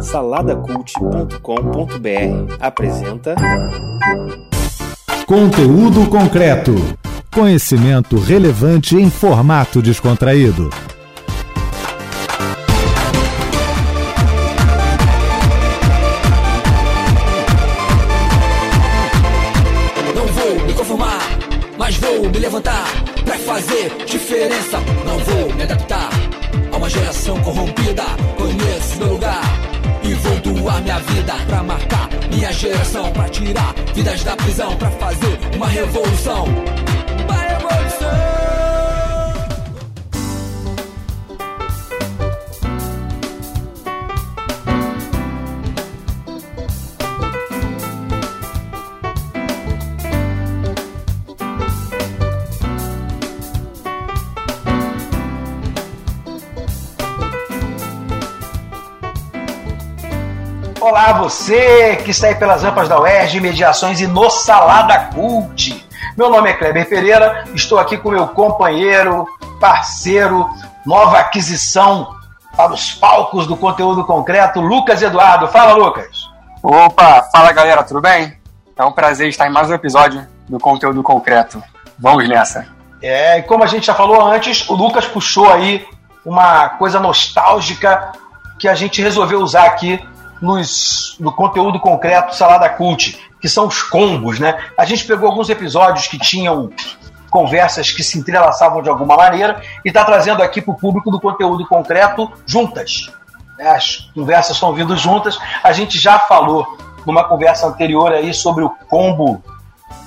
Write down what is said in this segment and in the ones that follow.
Saladacult.com.br apresenta Conteúdo concreto. Conhecimento relevante em formato descontraído. Não vou me conformar, mas vou me levantar pra fazer diferença. Não vou me adaptar a uma geração corrompida. Conheço doar minha vida pra marcar minha geração, pra tirar vidas da prisão, pra fazer. Uma revolução. Olá, você que está aí pelas rampas da UERJ, Mediações e no Salada Cult. Meu nome é Kleber Pereira, estou aqui com meu companheiro, parceiro, nova aquisição para os palcos do conteúdo concreto, Lucas Eduardo. Fala, Lucas. Opa, fala galera, tudo bem? É um prazer estar em mais um episódio do conteúdo concreto. Vamos nessa. É, e como a gente já falou antes, o Lucas puxou aí uma coisa nostálgica que a gente resolveu usar aqui nos, no conteúdo concreto Salada Cult, que são os combos, né? A gente pegou alguns episódios que tinham conversas que se entrelaçavam de alguma maneira e está trazendo aqui para o público do conteúdo concreto juntas. né? As conversas estão vindo juntas. A gente já falou numa conversa anterior aí sobre o combo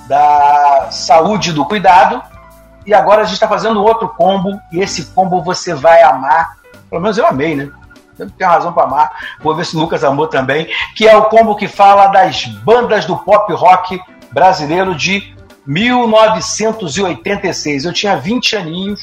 da saúde do cuidado. E agora a gente está fazendo outro combo, e esse combo você vai amar. Pelo menos eu amei, né? Tenho razão para amar. Vou ver se o Lucas amou também. Que é o combo que fala das bandas do pop rock brasileiro de 1986. Eu tinha 20 aninhos,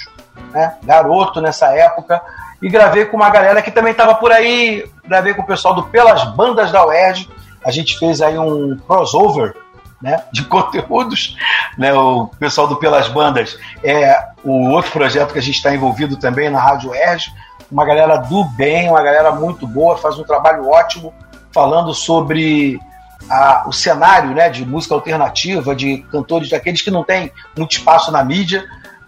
né? garoto nessa época, e gravei com uma galera que também estava por aí. Gravei com o pessoal do Pelas Bandas da UERJ. A gente fez aí um crossover né, de conteúdos. Né, o pessoal do Pelas Bandas é o outro projeto que a gente está envolvido também na Rádio Erge. Uma galera do bem, uma galera muito boa, faz um trabalho ótimo falando sobre a- o cenário né, de música alternativa, de cantores daqueles que não têm muito espaço na mídia,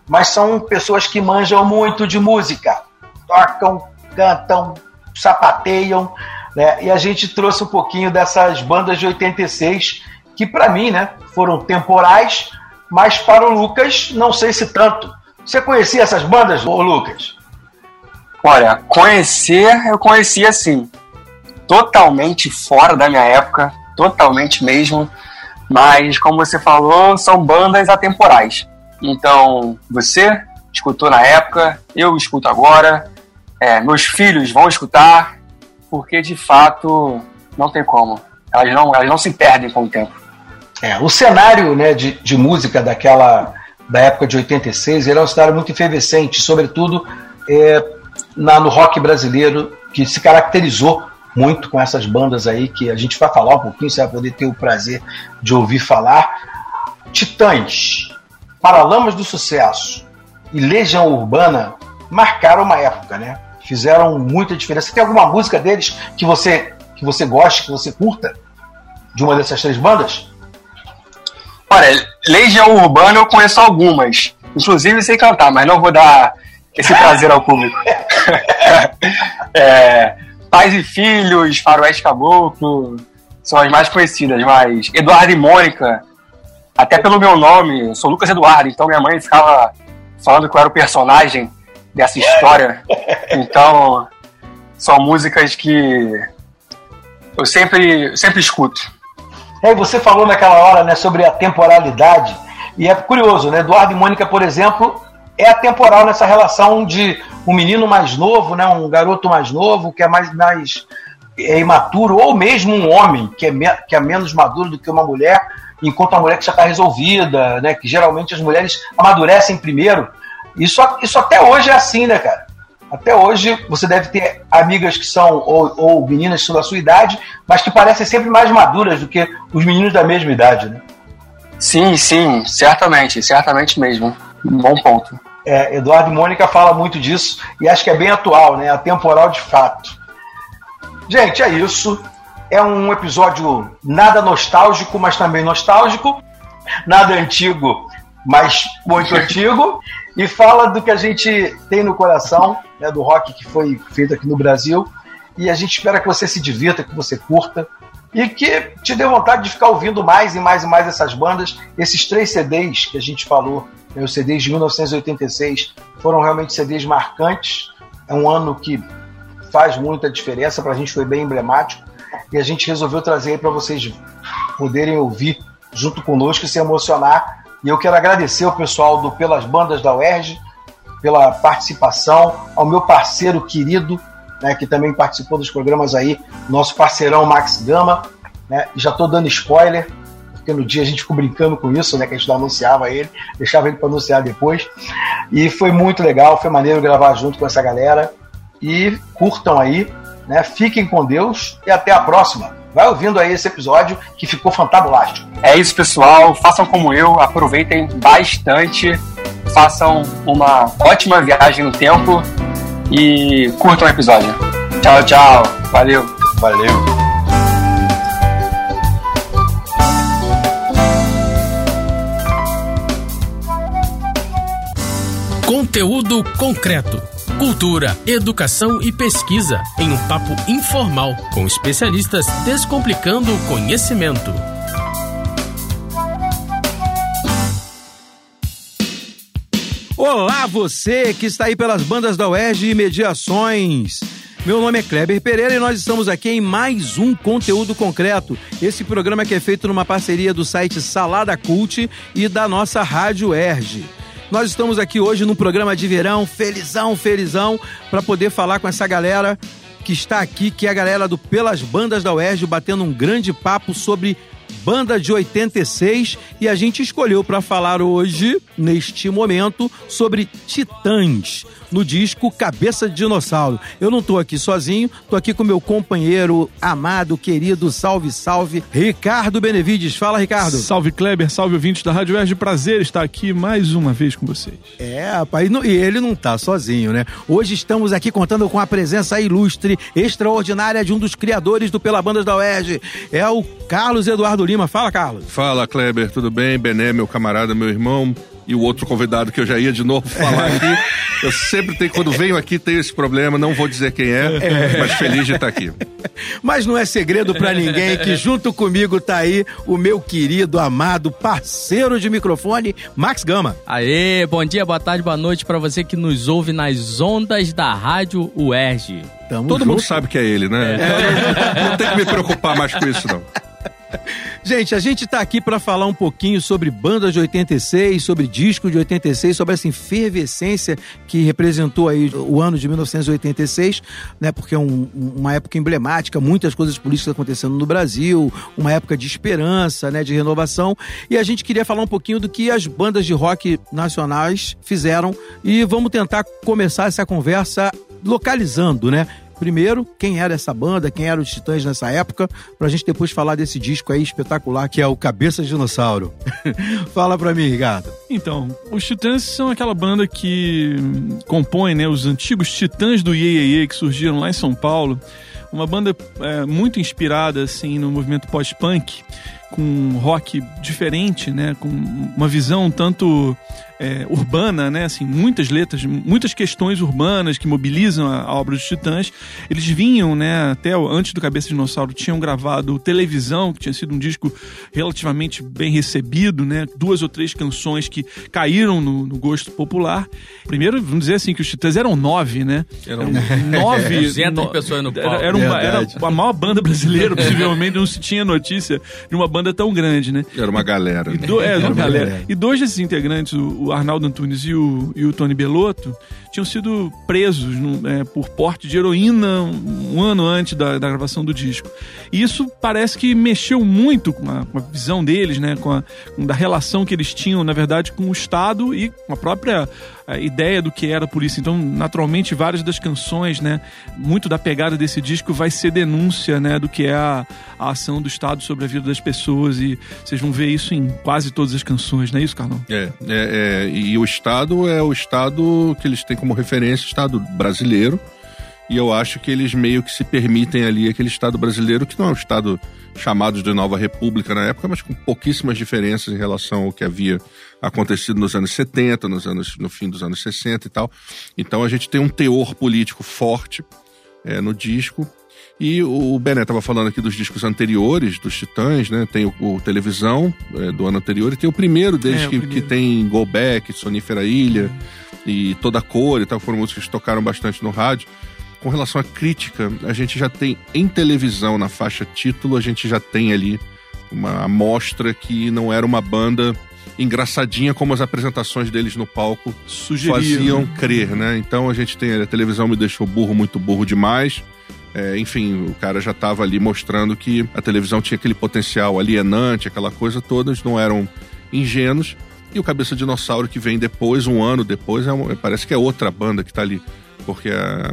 mas são pessoas que manjam muito de música. Tocam, cantam, sapateiam, né? E a gente trouxe um pouquinho dessas bandas de 86 que para mim, né, foram temporais, mas para o Lucas não sei se tanto. Você conhecia essas bandas, Lucas? Olha, conhecer, eu conhecia sim. Totalmente fora da minha época, totalmente mesmo. Mas, como você falou, são bandas atemporais. Então, você escutou na época, eu escuto agora, é, meus filhos vão escutar, porque de fato não tem como. Elas não, elas não se perdem com o tempo. É, o cenário né, de, de música daquela da época de 86 ele é um cenário muito efervescente, sobretudo é, na, no rock brasileiro, que se caracterizou muito com essas bandas aí que a gente vai falar um pouquinho, você vai poder ter o prazer de ouvir falar. Titãs, Paralamas do Sucesso e Legião Urbana marcaram uma época, né? Fizeram muita diferença. Tem alguma música deles que você que você goste, que você curta de uma dessas três bandas? Olha, Legião Urbana eu conheço algumas. Inclusive sei cantar, mas não vou dar esse prazer ao público. É, Pais e Filhos, Faroeste Caboclo, são as mais conhecidas, mas Eduardo e Mônica, até pelo meu nome, eu sou Lucas Eduardo, então minha mãe ficava falando que eu era o personagem dessa história. Então, são músicas que eu sempre, sempre escuto. É, você falou naquela hora né, sobre a temporalidade, e é curioso, né? Eduardo e Mônica, por exemplo, é atemporal nessa relação de um menino mais novo, né, um garoto mais novo, que é mais, mais é, imaturo, ou mesmo um homem que é, me- que é menos maduro do que uma mulher, enquanto a mulher que já está resolvida, né? Que geralmente as mulheres amadurecem primeiro. Isso, isso até hoje é assim, né, cara? Até hoje você deve ter amigas que são, ou, ou meninas que são da sua idade, mas que parecem sempre mais maduras do que os meninos da mesma idade, né? Sim, sim, certamente, certamente mesmo. Um bom ponto. É, Eduardo e Mônica fala muito disso e acho que é bem atual, né? Atemporal de fato. Gente, é isso. É um episódio nada nostálgico, mas também nostálgico. Nada antigo, mas muito antigo. E fala do que a gente tem no coração, né, do rock que foi feito aqui no Brasil. E a gente espera que você se divirta, que você curta e que te dê vontade de ficar ouvindo mais e mais e mais essas bandas. Esses três CDs que a gente falou, os CDs de 1986, foram realmente CDs marcantes. É um ano que faz muita diferença, para a gente foi bem emblemático. E a gente resolveu trazer para vocês poderem ouvir junto conosco e se emocionar. E eu quero agradecer ao pessoal do Pelas Bandas da UERJ pela participação, ao meu parceiro querido, né, que também participou dos programas aí, nosso parceirão Max Gama. Né, já estou dando spoiler, porque no dia a gente ficou brincando com isso, né, que a gente não anunciava ele, deixava ele para anunciar depois. E foi muito legal, foi maneiro gravar junto com essa galera. E curtam aí, né, fiquem com Deus e até a próxima. Vai ouvindo aí esse episódio que ficou fantástico. É isso, pessoal. Façam como eu, aproveitem bastante, façam uma ótima viagem no tempo e curtam o episódio. Tchau, tchau. Valeu. Valeu. Conteúdo concreto. Cultura, educação e pesquisa em um papo informal com especialistas descomplicando o conhecimento. Olá, você que está aí pelas bandas da UERJ e Mediações. Meu nome é Kleber Pereira e nós estamos aqui em mais um conteúdo concreto. Esse programa que é feito numa parceria do site Salada Cult e da nossa Rádio Erge. Nós estamos aqui hoje num programa de verão, felizão, felizão, para poder falar com essa galera que está aqui, que é a galera do Pelas Bandas da UERJ, batendo um grande papo sobre banda de 86 e a gente escolheu para falar hoje, neste momento, sobre Titãs, no disco Cabeça de Dinossauro. Eu não tô aqui sozinho, tô aqui com meu companheiro amado, querido, salve, salve, Ricardo Benevides. Fala, Ricardo. Salve, Kleber, salve, ouvintes da Rádio Erge. Prazer estar aqui mais uma vez com vocês. É, rapaz, e ele não tá sozinho, né? Hoje estamos aqui contando com a presença ilustre, extraordinária de um dos criadores do Pela Bandas da UERJ. É o Carlos Eduardo Lima. Fala, Carlos. Fala, Kleber, tudo bem? Bené, meu camarada, meu irmão, e o outro convidado que eu já ia de novo falar aqui. Eu sempre tenho, quando venho aqui, tenho esse problema, não vou dizer quem é, mas feliz de estar aqui. Mas não é segredo para ninguém que junto comigo tá aí o meu querido, amado, parceiro de microfone, Max Gama. Aê, bom dia, boa tarde, boa noite para você que nos ouve nas ondas da Rádio UERJ. Tamo Todo junto. mundo sabe que é ele, né? É. Não, não tem que me preocupar mais com isso, não. Gente, a gente tá aqui para falar um pouquinho sobre bandas de 86, sobre disco de 86, sobre essa efervescência que representou aí o ano de 1986, né? Porque é um, uma época emblemática, muitas coisas políticas acontecendo no Brasil, uma época de esperança, né? De renovação. E a gente queria falar um pouquinho do que as bandas de rock nacionais fizeram e vamos tentar começar essa conversa localizando, né? Primeiro, quem era essa banda, quem eram os Titãs nessa época, pra gente depois falar desse disco aí espetacular que é o Cabeça de Dinossauro. Fala pra mim, Ricardo. Então, os Titãs são aquela banda que compõe né, os antigos Titãs do Iê, que surgiram lá em São Paulo. Uma banda é, muito inspirada assim no movimento pós-punk, com rock diferente, né, com uma visão tanto é, urbana, né? Assim, muitas letras, muitas questões urbanas que mobilizam a, a, obra dos Titãs. Eles vinham, né? Até antes do Cabeça de Dinossauro, tinham gravado Televisão, que tinha sido um disco relativamente bem recebido, né? Duas ou três canções que caíram no, no gosto popular. Primeiro, vamos dizer assim, que os Titãs eram nove, né? Eram nove. 200 pessoas no palco. Era, era, uma, era a maior banda brasileira, possivelmente, não se tinha notícia de uma banda tão grande, né? Era uma galera. E, do, é, uma galera. E dois desses integrantes, o, o Arnaldo Antunes e o, e o Tony Belotto tinham sido presos no, é, por porte de heroína um, ano antes da, da, gravação do disco. E isso parece que mexeu muito com a, com a visão deles, né, com a com da relação que eles tinham, na verdade, com o Estado e com a própria a ideia do que era a polícia. Então, naturalmente, várias das canções, né, muito da pegada desse disco vai ser denúncia, né, do que é a, a ação do Estado sobre a vida das pessoas e vocês vão ver isso em quase todas as canções, não é isso, Carlão? É, é, é e o Estado é o Estado que eles têm como referência, Estado brasileiro, E eu acho que eles meio que se permitem ali aquele Estado brasileiro, que não é um Estado chamado de Nova República na época, mas com pouquíssimas diferenças em relação ao que havia acontecido nos anos 70, nos anos, no fim dos anos 60 e tal. Então a gente tem um teor político forte é, no disco. E o Bené estava falando aqui dos discos anteriores, dos Titãs, né? Tem o, o Televisão, é, do ano anterior, e tem o primeiro deles, É, o que, primeiro. que tem Go Back, Sonífera Ilha e Toda Cor e tal, foram músicas que tocaram bastante no rádio. Com relação à crítica, a gente já tem em televisão, na faixa título, a gente já tem ali uma amostra que não era uma banda engraçadinha como as apresentações deles no palco faziam crer, né? Então a gente tem ali, a televisão me deixou burro, muito burro demais. É, enfim, o cara já estava ali mostrando que a televisão tinha aquele potencial alienante, aquela coisa toda, eles não eram ingênuos. E o Cabeça Dinossauro que vem depois, um ano depois, é uma- parece que é outra banda que tá ali. Porque é,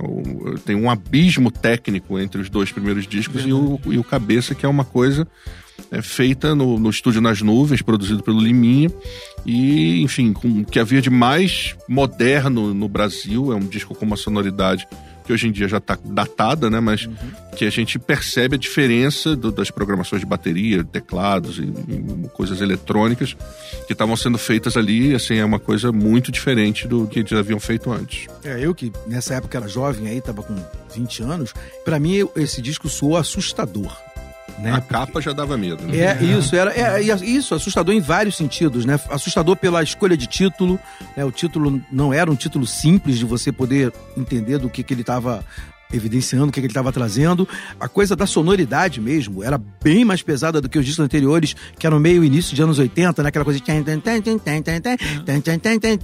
tem um abismo técnico entre os dois primeiros discos e o, e o Cabeça, que é uma coisa é, feita no, no estúdio Nas Nuvens, produzido pelo Liminha. E, enfim, com o que havia de mais moderno no Brasil. É um disco com uma sonoridade que hoje em dia já está datada, né? Mas que a gente percebe a diferença do- das programações de bateria, teclados e, e coisas eletrônicas que estavam sendo feitas ali. Assim, é uma coisa muito diferente do que eles haviam feito antes. É, eu que nessa época era jovem aí, tava com 20 anos, pra mim esse disco soou assustador. Né? A capa já dava medo. Né? É, isso, era é, é, isso, assustador em vários sentidos, né? Assustador pela escolha de título, né? O título não era um título simples de você poder entender do que, que ele estava evidenciando o que, ele estava trazendo. A coisa da sonoridade mesmo era bem mais pesada do que os discos anteriores, que eram meio início de anos 80, né? Aquela coisa de.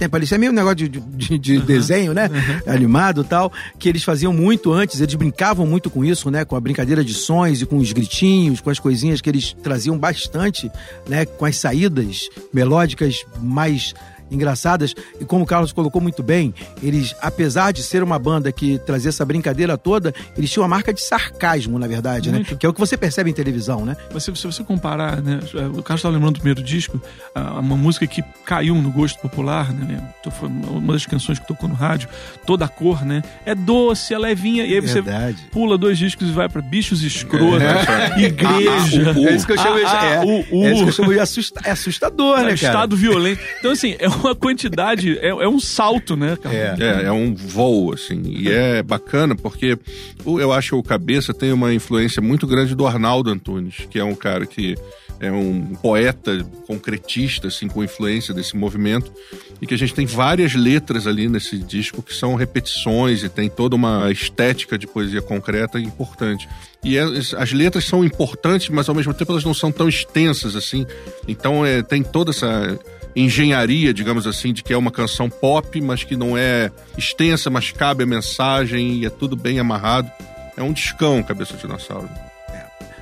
Parecia meio um negócio de, de, de uhum. desenho, né? Uhum. Animado e tal, que eles faziam muito antes, eles brincavam muito com isso, né? Com a brincadeira de sons e com os gritinhos, com as coisinhas que eles traziam bastante, né? Com as saídas melódicas mais engraçadas e como o Carlos colocou muito bem, eles, apesar de ser uma banda que trazia essa brincadeira toda, eles tinham uma marca de sarcasmo, na verdade, né? Muito. Que é o que você percebe em televisão, né? Mas se, se você comparar, né? O Carlos estava lembrando do primeiro disco, uma música que caiu no gosto popular, né? Falando- Uma das canções que tocou no rádio, toda a cor, né? É doce, é levinha. E aí você Verdade. pula dois discos e vai pra bichos escrotos, É. igreja. Ah, ah, É isso que eu chamo, Ah, ah, é, é isso que eu chamo de assusta- é assustador, É, né, cara? estado violento. Então, assim, é uma quantidade, é, é um salto, né, cara? É. É, é um voo, assim. E é bacana porque eu acho que o Cabeça tem uma influência muito grande do Arnaldo Antunes, que é um cara que é um poeta concretista, assim, com influência desse movimento. E que a gente tem várias letras ali nesse disco que são repetições e tem toda uma estética de poesia concreta importante. E é- as letras são importantes, mas ao mesmo tempo elas não são tão extensas assim. Então é, tem toda essa engenharia, digamos assim, de que é uma canção pop, mas que não é extensa, mas cabe a mensagem e é tudo bem amarrado. É um discão, Cabeça de Dinossauro.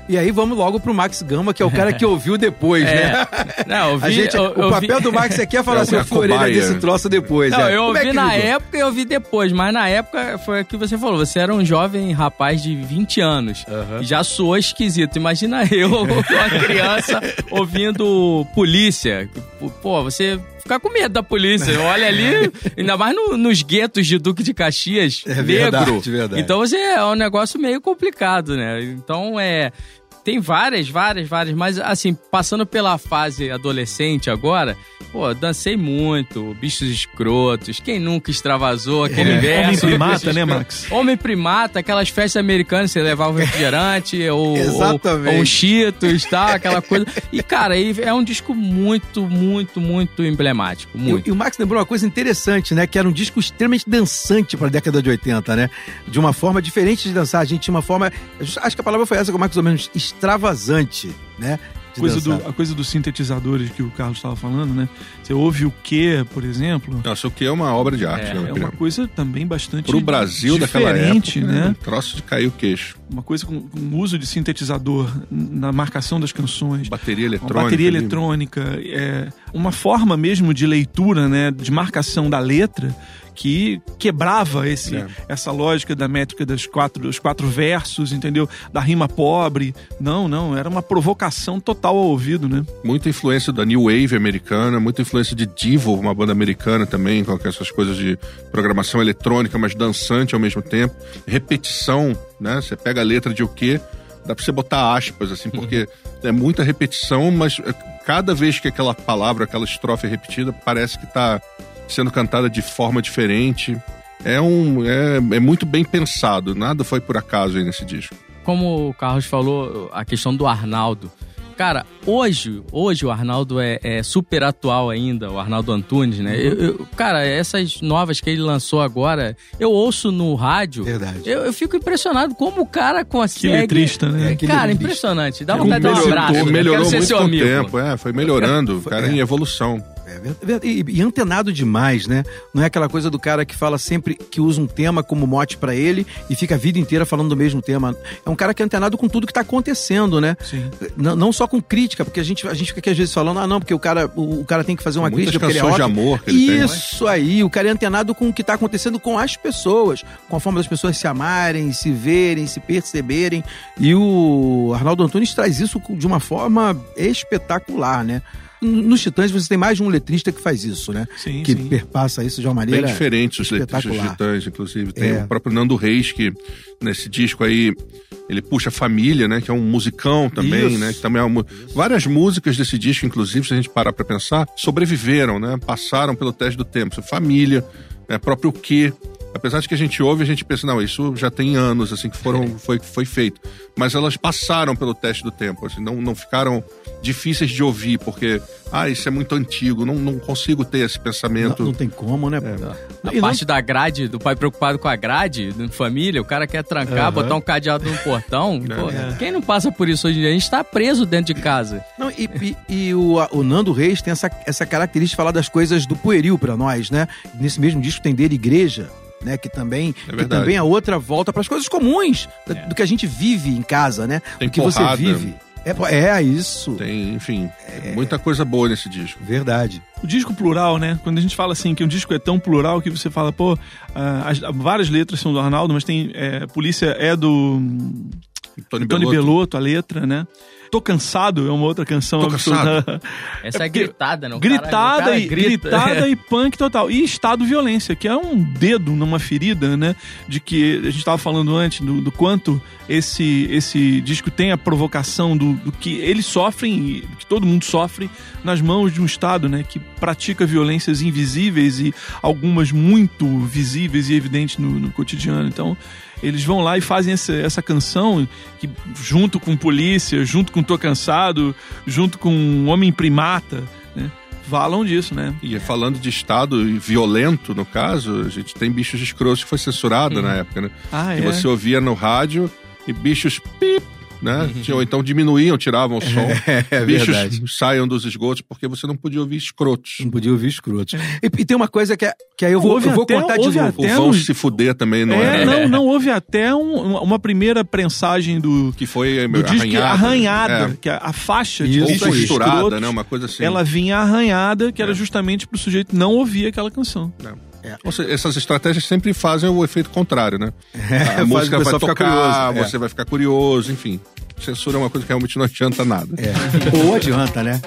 E aí vamos logo pro Max Gama, que é o cara que ouviu depois, É. né? Não, eu vi, A gente, eu- o eu papel vi- do Max aqui é falar É assim, o eu fui orelha desse troço depois. Não, é. eu é ouvi que na ligou? época e eu ouvi depois, mas na época foi o que você falou, você era um jovem rapaz de 20 anos e já soou esquisito. Imagina eu, uma criança, ouvindo polícia. Pô, você fica com medo da polícia. Olha ali, ainda mais no- nos guetos de Duque de Caxias, É negro. verdade, verdade. Então você é um negócio meio complicado, né? Então é. Tem várias, várias, várias, mas assim, passando pela fase adolescente agora, pô, dancei muito, bichos escrotos, quem nunca extravasou aquele Homem, verso. homem primata, né. Max? Homem primata, aquelas festas americanas, você levava refrigerante ou, ou, Exatamente. ou um Cheetos, tá? Aquela coisa. E, cara, aí é um disco muito, muito, muito emblemático. E, Muito. e o Max lembrou uma coisa interessante, né? Que era um disco extremamente dançante para a década de 80, né? De uma forma diferente de dançar. A gente tinha uma forma. Acho que a palavra foi essa, que o Max ou menos extravasante, né? de Coisa dançar. do, a coisa dos sintetizadores que o Carlos estava falando, né? Você ouve o que, por exemplo, Nossa, o que é uma obra de arte, É, minha é uma coisa também bastante Pro Brasil daquela diferente, época, né? um troço de cair o queixo. uma coisa com, com uso de sintetizador na marcação das canções. Bateria Uma eletrônica. bateria ali. eletrônica, é, uma forma mesmo de leitura, né, de marcação da letra que quebrava esse, É. essa lógica da métrica das quatro, dos quatro versos, entendeu? Da rima pobre. Não, não, era uma provocação total ao ouvido, né? Muita influência da New Wave americana, muita influência de Divo, uma banda americana também, com essas coisas de programação eletrônica, mas dançante ao mesmo tempo. Repetição, né? Você pega a letra de o quê? Dá pra você botar aspas, assim, porque é muita repetição, mas é, cada vez que aquela palavra, aquela estrofe é repetida, parece que tá sendo cantada de forma diferente. É, um, é, é muito bem pensado, nada foi por acaso aí nesse disco. Como o Carlos falou, a questão do Arnaldo. Cara, hoje, hoje o Arnaldo é, é super atual ainda, o Arnaldo Antunes, né? Eu- eu- cara, essas novas que ele lançou agora, eu ouço no rádio. Verdade. Eu, eu fico impressionado como o cara Que consegue. letrista, né? É, que Cara, letrista. impressionante. Dá É, vontade de dar um melhorou, abraço. né? melhorou ser muito seu com o amigo. tempo, é, foi melhorando, o cara em evolução. É verdade. E, e antenado demais, né? Não é aquela coisa do cara que fala sempre que usa um tema como mote pra ele e fica a vida inteira falando do mesmo tema. É um cara que é antenado com tudo que tá acontecendo, né? Sim. Não, não só com crítica, porque a gente, a gente fica aqui às vezes falando, ah, não, porque o cara, o, o cara tem que fazer uma Muitas crítica porque ele é canções de amor que ele tem. né? Isso aí, o cara é antenado com o que tá acontecendo com as pessoas, com a forma das pessoas se amarem, se verem, se perceberem. E o Arnaldo Antunes traz isso de uma forma espetacular, né? Nos Titãs você tem mais de um letrista que faz isso, né? Sim, que sim. perpassa isso de uma Bem maneira diferentes os letristas titãs, inclusive. Tem É. o próprio Nando Reis, que nesse disco aí, ele puxa Família, né? Que é um musicão também, Isso. né? Que também é uma... Várias músicas desse disco, inclusive, se a gente parar pra pensar, sobreviveram, né? Passaram pelo teste do tempo. Família, né? próprio quê. Apesar de que a gente ouve, a gente pensa, não, isso já tem anos, assim, que foram, foi, foi feito. Mas elas passaram pelo teste do tempo, assim, não, não ficaram difíceis de ouvir, porque, ah, isso é muito antigo, não, não consigo ter esse pensamento. Não, não tem como, né? A E não- parte da grade, do pai preocupado com a grade, da família, o cara quer trancar, Aham. botar um cadeado no portão. Pô, É. Quem não passa por isso hoje em dia? A gente tá preso dentro de casa. Não, e, e- e o, o Nando Reis tem essa, essa característica de falar das coisas do pueril pra nós, né? Nesse mesmo disco tem dele Igreja, né? Que também, É que também é outra volta pras coisas comuns da- do que a gente vive em casa, né? Tem do que porrada. você vive. É, é isso. Tem, enfim, muita coisa boa nesse disco. Verdade. O disco plural, né? Quando a gente fala assim que um disco é tão plural que você fala, pô, ah, as- várias letras são do Arnaldo, mas tem. é, Polícia é do Tony, Tony Bellotto. Belotto, a letra, né? Tô cansado é uma outra canção Tô absurda. Essa é, porque- gritada, não? O cara- Gritada, cara e, grita. gritada e punk total. E estado violência, que é um dedo numa ferida, né? De que a gente estava falando antes do, do quanto esse, esse disco tem a provocação do, do que eles sofrem, e que todo mundo sofre, nas mãos de um Estado, né? Que pratica violências invisíveis e algumas muito visíveis e evidentes no, no cotidiano. Então. Eles vão lá e fazem essa, essa canção que, junto com polícia, junto com Tô Cansado, junto com Homem Primata, né? Falam disso, né? E falando de estado violento, no caso, a gente tem Bichos Escrotos que foi censurado na época, né? Ah, Que é. você ouvia no rádio e bichos pip, né? Ou então diminuíam, tiravam o som. É bichos verdade. saiam dos esgotos porque você não podia ouvir escrotos. Não podia ouvir escrotos. E, e tem uma coisa que, é, que aí eu vou, Houve eu vou até- contar de novo. O até vão uns- se fuder também, não é, era? não, não houve até um- uma- primeira prensagem do, Que foi do disco que- arranhada, É. que a, a faixa de Ou costurada, né? Uma coisa assim. Ela vinha arranhada, que era É. justamente pro sujeito não ouvir aquela canção. Ou seja, essas estratégias sempre fazem o efeito contrário, né? faz a música vai tocar, curioso, é. você vai ficar curioso, enfim. Censura é uma coisa que realmente não adianta nada. É. Ou adianta, né?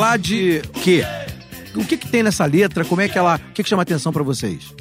Falar de quê? O que, que tem nessa letra? Como é que ela. O que, que chama atenção para vocês?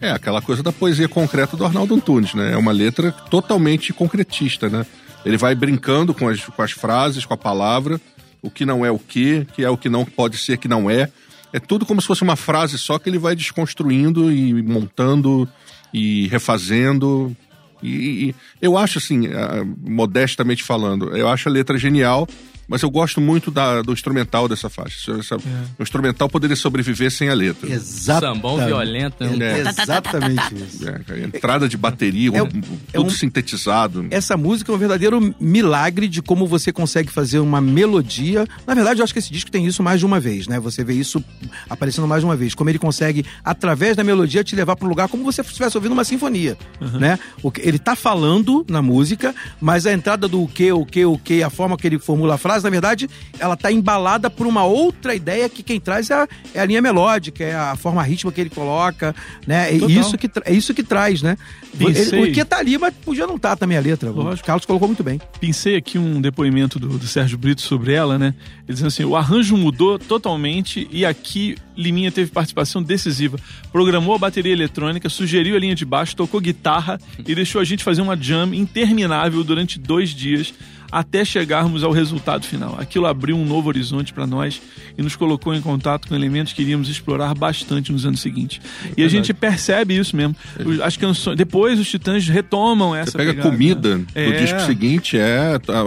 É aquela coisa da poesia concreta do Arnaldo Antunes, né? É uma letra totalmente concretista, né? Ele vai brincando com as, com as frases, com a palavra, o que não é o que, que é o que não pode ser, que não é. É tudo como se fosse uma frase só que ele vai desconstruindo e montando e refazendo. E, e eu acho assim, ah, modestamente falando, eu acho a letra genial mas eu gosto muito da, do instrumental dessa faixa. Essa, O instrumental poderia sobreviver sem a letra. Exatamente. Sambão violento. né? É, exatamente isso. É, entrada de bateria, É um- um- tudo é um- sintetizado. Essa música é um verdadeiro milagre de como você consegue fazer uma melodia. Na verdade, eu acho que esse disco tem isso mais de uma vez, né? Você vê isso aparecendo mais de uma vez. Como ele consegue, através da melodia, te levar para um lugar como se você estivesse ouvindo uma sinfonia, né? O que- ele tá falando na música, mas a entrada do o que, o que, o que, a forma que ele formula a frase, na verdade, ela tá embalada por uma outra ideia que quem traz é a, é a linha melódica, é a forma rítmica que ele coloca, né? É Total. isso que, é isso que traz, né? Ele- o que tá ali, mas podia não estar também a letra. O Lógico. Carlos colocou muito bem. Pensei aqui um depoimento do, do Sérgio Brito sobre ela, né? Ele dizendo assim: o arranjo mudou totalmente e aqui Liminha teve participação decisiva. Programou a bateria eletrônica, sugeriu a linha de baixo, tocou guitarra e deixou a gente fazer uma jam interminável durante dois dias até chegarmos ao resultado final. Aquilo abriu um novo horizonte para nós e nos colocou em contato com elementos que iríamos explorar bastante nos anos seguintes. E a gente percebe isso mesmo. As canções, depois os Titãs retomam essa Você pega pegada, comida né? É. disco seguinte, é. tá,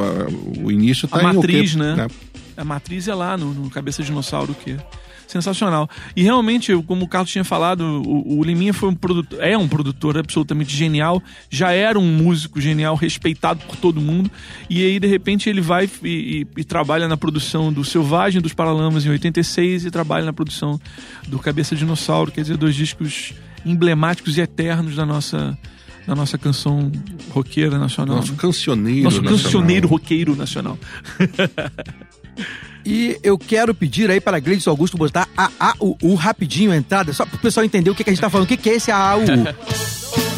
o início tá A em o matriz, quê? né? A matriz é lá no, no Cabeça de Dinossauro, que é sensacional. E realmente, como o Carlos tinha falado, o, o Liminha foi um produtor, é um produtor absolutamente genial, já era um músico genial, respeitado por todo mundo, e aí de repente ele vai e, e- e trabalha na produção do Selvagem dos Paralamas em 86 e trabalha na produção do Cabeça Dinossauro, quer dizer, dois discos emblemáticos e eternos da nossa da nossa canção roqueira nacional. Nosso né? cancioneiro. Nosso nacional. cancioneiro roqueiro nacional. E eu quero pedir aí para Gleice Augusto botar a, a, u, u rapidinho a entrada, só para o pessoal entender o que, que a gente tá falando. O que, que é esse a,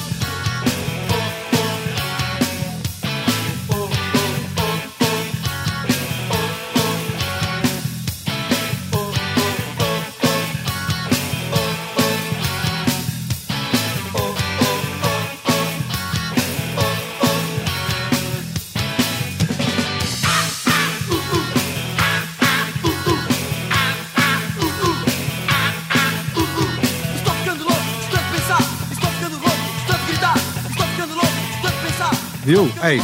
Viu? Aí.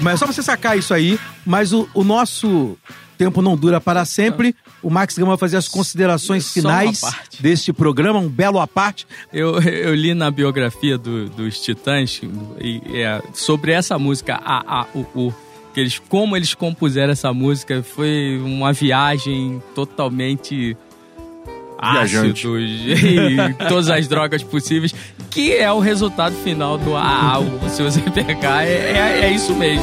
Mas é só você sacar isso aí, mas o, o nosso tempo não dura para sempre. O Max Gama vai fazer as considerações finais deste programa, um belo à parte. Eu, eu li na biografia do- dos Titãs e, é, sobre essa música A, A, U, U, que eles, como eles compuseram essa música, foi uma viagem totalmente Viajante. ácidos e todas as drogas possíveis, que é o resultado final do A, A, U. Se você pegar, é, é, é isso mesmo.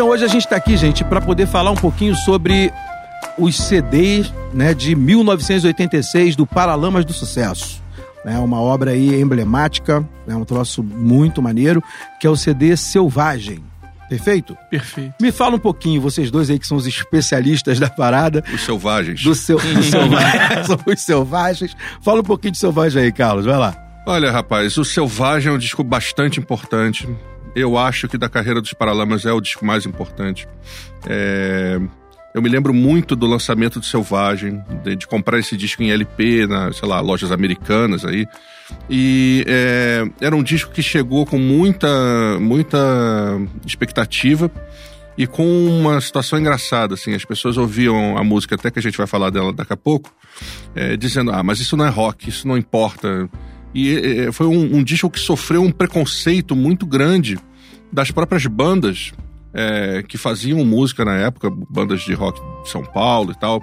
Então hoje a gente está aqui, gente, para poder falar um pouquinho sobre os CDs né, de 1986 do Paralamas do Sucesso. É uma obra aí emblemática, é um troço muito maneiro, que é o CD Selvagem. Perfeito? Perfeito. Me fala um pouquinho, vocês dois aí que são os especialistas da parada, Os selvagens. do seu, do selvagem, são os selvagens. Fala um pouquinho de selvagem aí, Carlos, vai lá. Olha, rapaz, o Selvagem é um disco bastante importante. Eu acho que da carreira dos Paralamas é o disco mais importante. É, Eu me lembro muito do lançamento do Selvagem, de, de comprar esse disco em LP, na, sei lá, lojas americanas aí. E é, era um disco que chegou com muita, muita expectativa e com uma situação engraçada, assim. As pessoas ouviam a música, até que a gente vai falar dela daqui a pouco, é, dizendo, ah, mas isso não é rock, isso não importa. E é, foi um, um disco que sofreu um preconceito muito grande das próprias bandas é, que faziam música na época, bandas de rock de São Paulo e tal,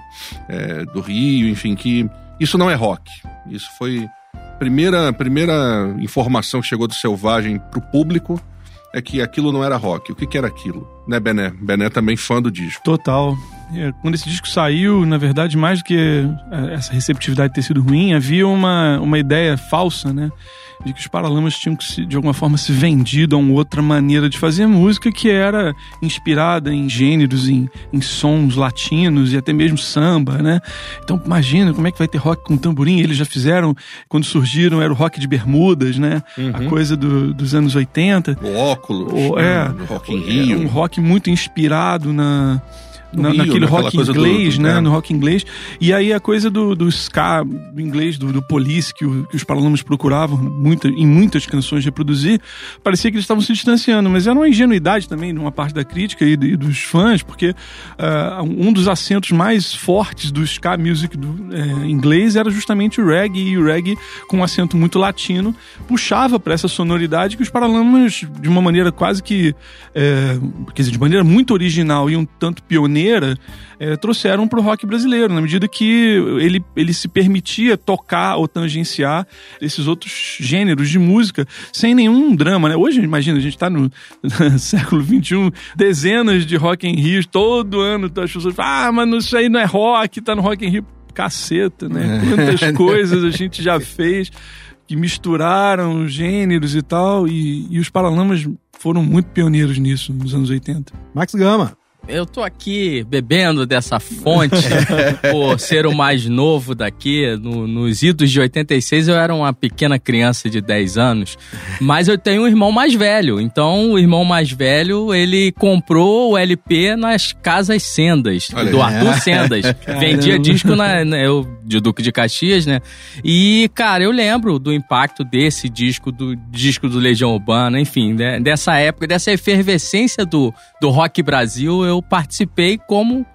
é, do Rio, enfim, que isso não é rock. Isso foi primeira primeira informação que chegou do Selvagem pro público é que aquilo não era rock. O que, que era aquilo? Né, Bené? Bené também fã do disco. Total. É, Quando esse disco saiu, na verdade, mais do que é, essa receptividade ter sido ruim, havia uma, uma ideia falsa, né? De que os Paralamas tinham que, se, de alguma forma, se vendido a uma outra maneira de fazer música que era inspirada em gêneros, em, em sons latinos e até mesmo samba, né? Então, imagina como é que vai ter rock com tamborim. Eles já fizeram, quando surgiram, era o rock de bermudas, né? A Uhum. coisa do- dos anos 80. O óculos, O- é, no Rock in é Rio. um rock muito inspirado na, No na- Rio, naquele naquela rock coisa do- inglês, do- né? é. No rock inglês. E aí a coisa do, do ska, do inglês, do, do police, que, o- que os Paralamas procuravam muita, em muitas canções reproduzir, parecia que eles estavam se distanciando. Mas era uma ingenuidade também de uma parte da crítica e, e dos fãs, porque ah, um dos acentos mais fortes do ska music do, eh, inglês era justamente o reggae, e o reggae com um acento muito latino puxava para essa sonoridade que os Paralamas, de uma maneira quase que, eh, quer dizer, de maneira muito original e um tanto pioneira, eh, trouxeram para o rock brasileiro, na medida que ele, ele se permitia tocar ou tangenciar esses outros gêneros de música sem nenhum drama, né? Hoje, imagina, a gente está no século XXI, dezenas de Rock in Rio, todo ano as pessoas falam, ah, mas isso aí não é rock, tá no Rock in Rio. Caceta, né? Quantas coisas a gente já fez que misturaram gêneros e tal, e, e os Paralamas foram muito pioneiros nisso nos anos 80. Max Gama. Eu tô aqui bebendo dessa fonte por ser o mais novo daqui. No- nos idos de 86 eu era uma pequena criança de 10 anos, mas eu tenho um irmão mais velho. Então o irmão mais velho, ele comprou o LP nas casas Sendas, Olha do. Arthur Sendas. Vendia disco na, na- eu, de Duque de Caxias, né? E, cara, eu lembro do impacto desse disco, do disco do Legião Urbana, enfim, né? dessa época, dessa efervescência do, do rock Brasil, eu participei como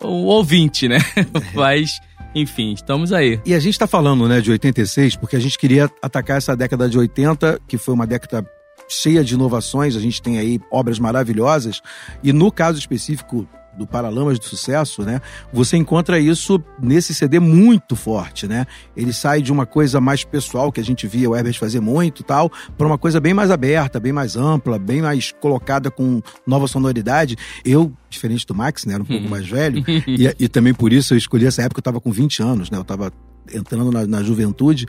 o ouvinte, né? Mas, enfim, estamos aí. E a gente tá falando, né, de 86, porque a gente queria atacar essa década de 80, que foi uma década cheia de inovações, a gente tem aí obras maravilhosas, e no caso específico do Paralamas do Sucesso, né, você encontra isso nesse CD muito forte, né? Ele sai de uma coisa mais pessoal, que a gente via o Herbert fazer muito tal, para uma coisa bem mais aberta, bem mais ampla, bem mais colocada com nova sonoridade. Eu, diferente do Max, né, era um pouco mais velho, e, e também por isso eu escolhi essa época, eu tava com 20 anos, né? Eu tava entrando na, na juventude.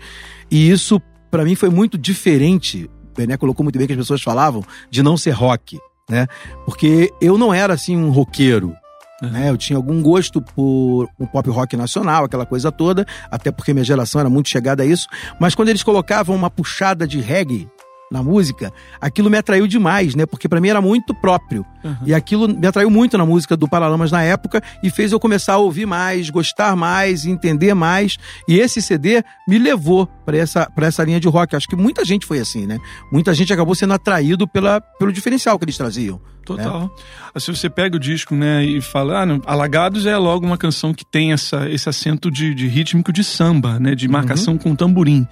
E isso, pra mim, foi muito diferente. O Bené colocou muito bem que as pessoas falavam de não ser rock, né? Porque eu não era assim um roqueiro. Né? Eu tinha algum gosto por um pop rock nacional, aquela coisa toda, até porque minha geração era muito chegada a isso. Mas quando eles colocavam uma puxada de reggae na música, aquilo me atraiu demais, né? Porque pra mim era muito próprio. E aquilo me atraiu muito na música do Paralamas na época e fez eu começar a ouvir mais, gostar mais, entender mais. E esse CD me levou pra essa, pra essa linha de rock. Acho que muita gente foi assim, né? Muita gente acabou sendo atraído pela, pelo diferencial que eles traziam. Total. Se você pega o disco, né, e fala, ah, não, Alagados é logo uma canção que tem essa, esse acento de, de rítmico de samba, né, de marcação com tamborim.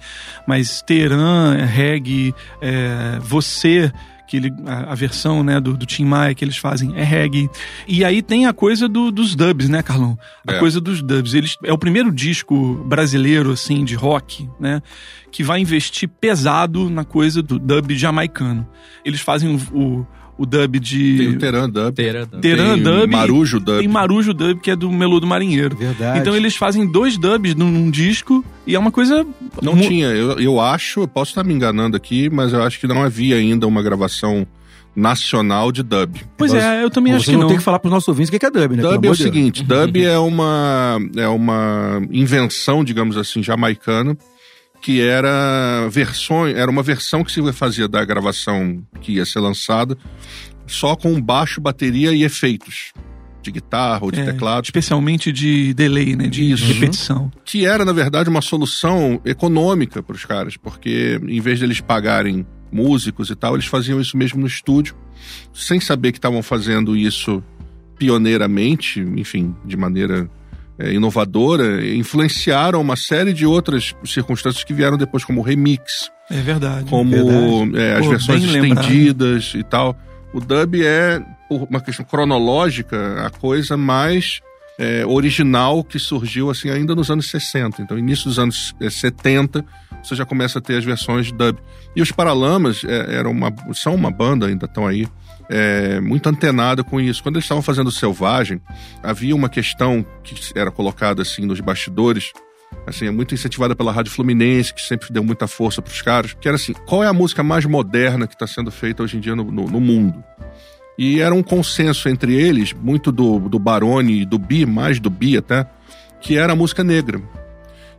Mas Teran, é reggae, é, Você, que ele, a, a versão, né, do, do Tim Maia que eles fazem é reggae. E aí tem a coisa do- dos dubs, né, Carlão? A É. coisa dos dubs. Eles, é o primeiro disco brasileiro, assim, de rock, né, que vai investir pesado na coisa do dub jamaicano. Eles fazem o, o, o dub de... Tem o Teran Dub. Teran Teran tem Dub. Marujo Dub. Tem Marujo Dub, que é do Meludo Marinheiro. Verdade. Então eles fazem dois dubs num, num disco e é uma coisa. Não mu- tinha, eu, eu acho, eu posso estar me enganando aqui, mas eu acho que não havia ainda uma gravação nacional de dub. Pois é, eu também acho que não não. tem que falar pros nossos ouvintes o que é dub, né? Dub é o seguinte, dub é uma é uma invenção, digamos assim, jamaicana que era versões, era uma versão que se fazia da gravação que ia ser lançada só com baixo, bateria e efeitos de guitarra ou de É, teclado. Especialmente de delay, né? De Isso. repetição. que era, na verdade, uma solução econômica para os caras, porque em vez deles pagarem músicos e tal, eles faziam isso mesmo no estúdio, sem saber que estavam fazendo isso pioneiramente, enfim, de maneira é, inovadora, influenciaram uma série de outras circunstâncias que vieram depois, como remix, É verdade. como Verdade. é, as Pô, versões bem lembrado. estendidas e tal. O dub é, por uma questão cronológica, a coisa mais é, original que surgiu assim ainda nos anos 60. Então, início dos anos é, 70, você já começa a ter as versões dub. E os Paralamas é, eram uma, são uma banda, ainda estão aí, é, muito antenada com isso. Quando eles estavam fazendo Selvagem, havia uma questão que era colocada assim nos bastidores, assim, é muito incentivada pela Rádio Fluminense, que sempre deu muita força pros caras, que era assim, qual é a música mais moderna que está sendo feita hoje em dia no, no- no mundo? E era um consenso entre eles, muito do, do Barone e do Bi, mais do Bi até, que era a música negra.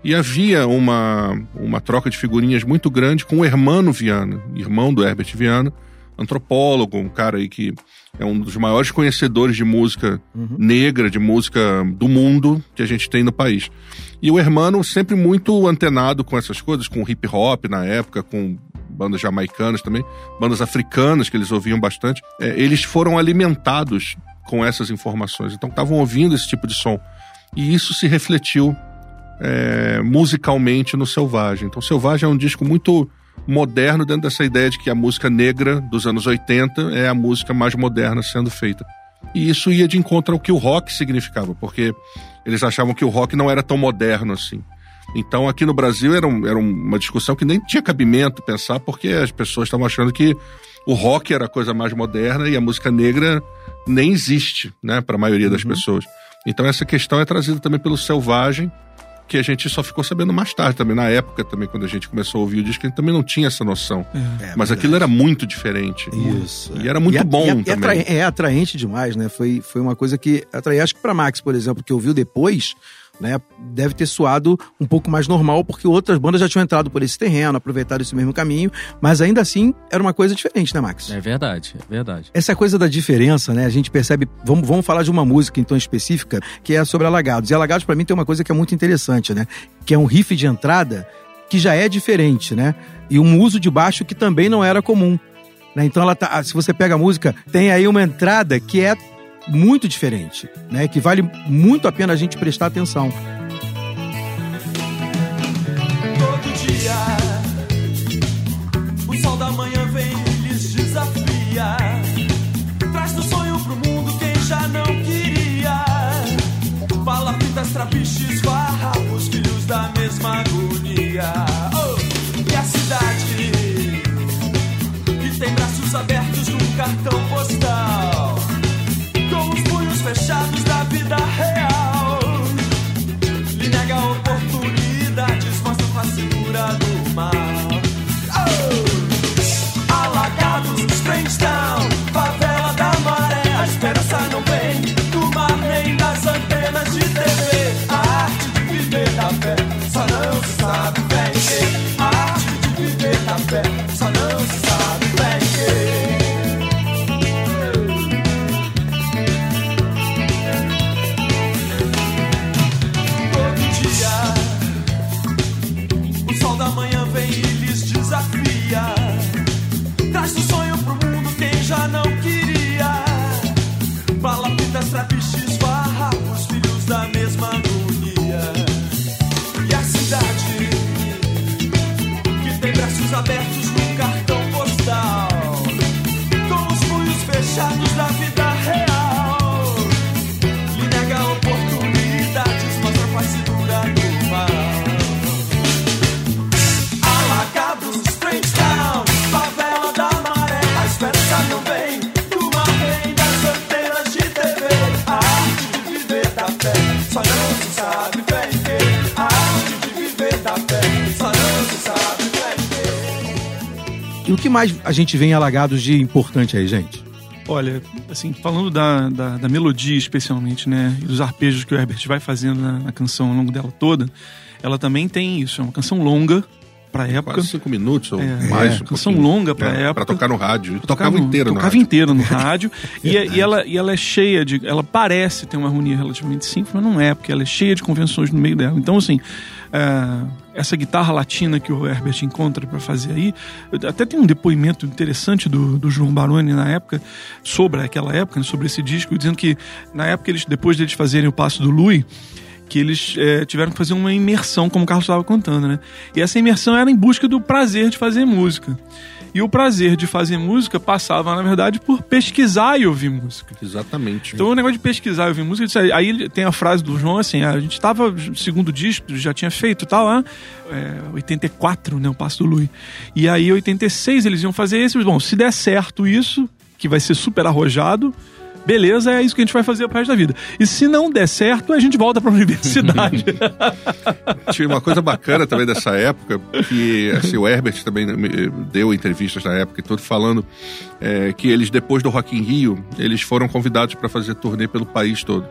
E havia uma, uma troca de figurinhas muito grande com o Hermano Viana, irmão do Herbert Viana, antropólogo, um cara aí que é um dos maiores conhecedores de música negra, de música do mundo que a gente tem no país. E o Hermano sempre muito antenado com essas coisas, com hip hop na época, com bandas jamaicanas também, bandas africanas que eles ouviam bastante. É, eles foram alimentados com essas informações, então estavam ouvindo esse tipo de som. E isso se refletiu é, musicalmente no Selvagem. Então, Selvagem é um disco muito moderno dentro dessa ideia de que a música negra dos anos 80 é a música mais moderna sendo feita. E isso ia de encontro ao que o rock significava, porque eles achavam que o rock não era tão moderno assim. Então, aqui no Brasil era, um- era uma discussão que nem tinha cabimento pensar, porque as pessoas estavam achando que o rock era a coisa mais moderna e a música negra nem existe, né, para a maioria das pessoas. Então, essa questão é trazida também pelo Selvagem, que a gente só ficou sabendo mais tarde também, na época também, quando a gente começou a ouvir o disco, a gente também não tinha essa noção. É, Mas aquilo era muito diferente. Isso. E era muito E é- bom e é, e também. atrai- é atraente demais, né? Foi, foi uma coisa que atraía. Acho que pra Max, por exemplo, que ouviu depois, né? Deve ter soado um pouco mais normal, porque outras bandas já tinham entrado por esse terreno, aproveitado esse mesmo caminho, mas ainda assim era uma coisa diferente, né, Max? É verdade, é verdade. Essa coisa da diferença, né? A gente percebe. Vamos, vamos falar de uma música então específica que é sobre Alagados. E Alagados, pra mim, tem uma coisa que é muito interessante, né? Que é um riff de entrada que já é diferente, né? E um uso de baixo que também não era comum. Né? Então, ela tá, se você pega a música, tem aí uma entrada que é muito diferente, né? Que vale muito a pena a gente prestar atenção. todo dia. O sol da manhã vem e lhes desafia. Traz do sonho pro mundo quem já não queria. Palafitas, trapiches, farrapos, filhos da mesma agonia. Oh, e a cidade que tem braços abertos num cartão postal. Gente vê em Alagados de importante aí, gente? Olha, assim, falando da, da, da melodia especialmente, né? E dos arpejos que o Herbert vai fazendo na, na canção ao longo dela toda, ela também tem isso. É uma canção longa, pra época. Quase cinco minutos ou É. mais. É, um canção longa pra É, época. Pra tocar no rádio. Tocava Tocava no- inteiro no Tocava rádio. inteiro no rádio. e, e ela, e ela é cheia de. Ela parece ter uma harmonia relativamente simples, mas não é, porque ela é cheia de convenções no meio dela. Então, assim, é, essa guitarra latina que o Herbert encontra para fazer aí. Até tem um depoimento interessante do, do João Baroni na época, sobre aquela época, né, sobre esse disco, dizendo que na época, eles, depois deles fazerem o Passo do Louis que eles é, tiveram que fazer uma imersão, como o Carlos estava contando, né? E essa imersão era em busca do prazer de fazer música. E o prazer de fazer música passava, na verdade, por pesquisar e ouvir música. Exatamente. Então o negócio de pesquisar e ouvir música, isso aí- tem a frase do João assim, ah, a gente tava, segundo disco, já tinha feito tal, lá, é, 84, né, o Passo do Lui. E aí 86 eles iam fazer esse, bom, se der certo isso, que vai ser super arrojado, beleza, é isso que a gente vai fazer pro resto da vida. E se não der certo, a gente volta pra universidade. Tinha uma coisa bacana também dessa época, que assim, o Herbert também me- deu entrevistas na época e tudo, falando é, que eles, depois do Rock in Rio, eles foram convidados para fazer turnê pelo país todo.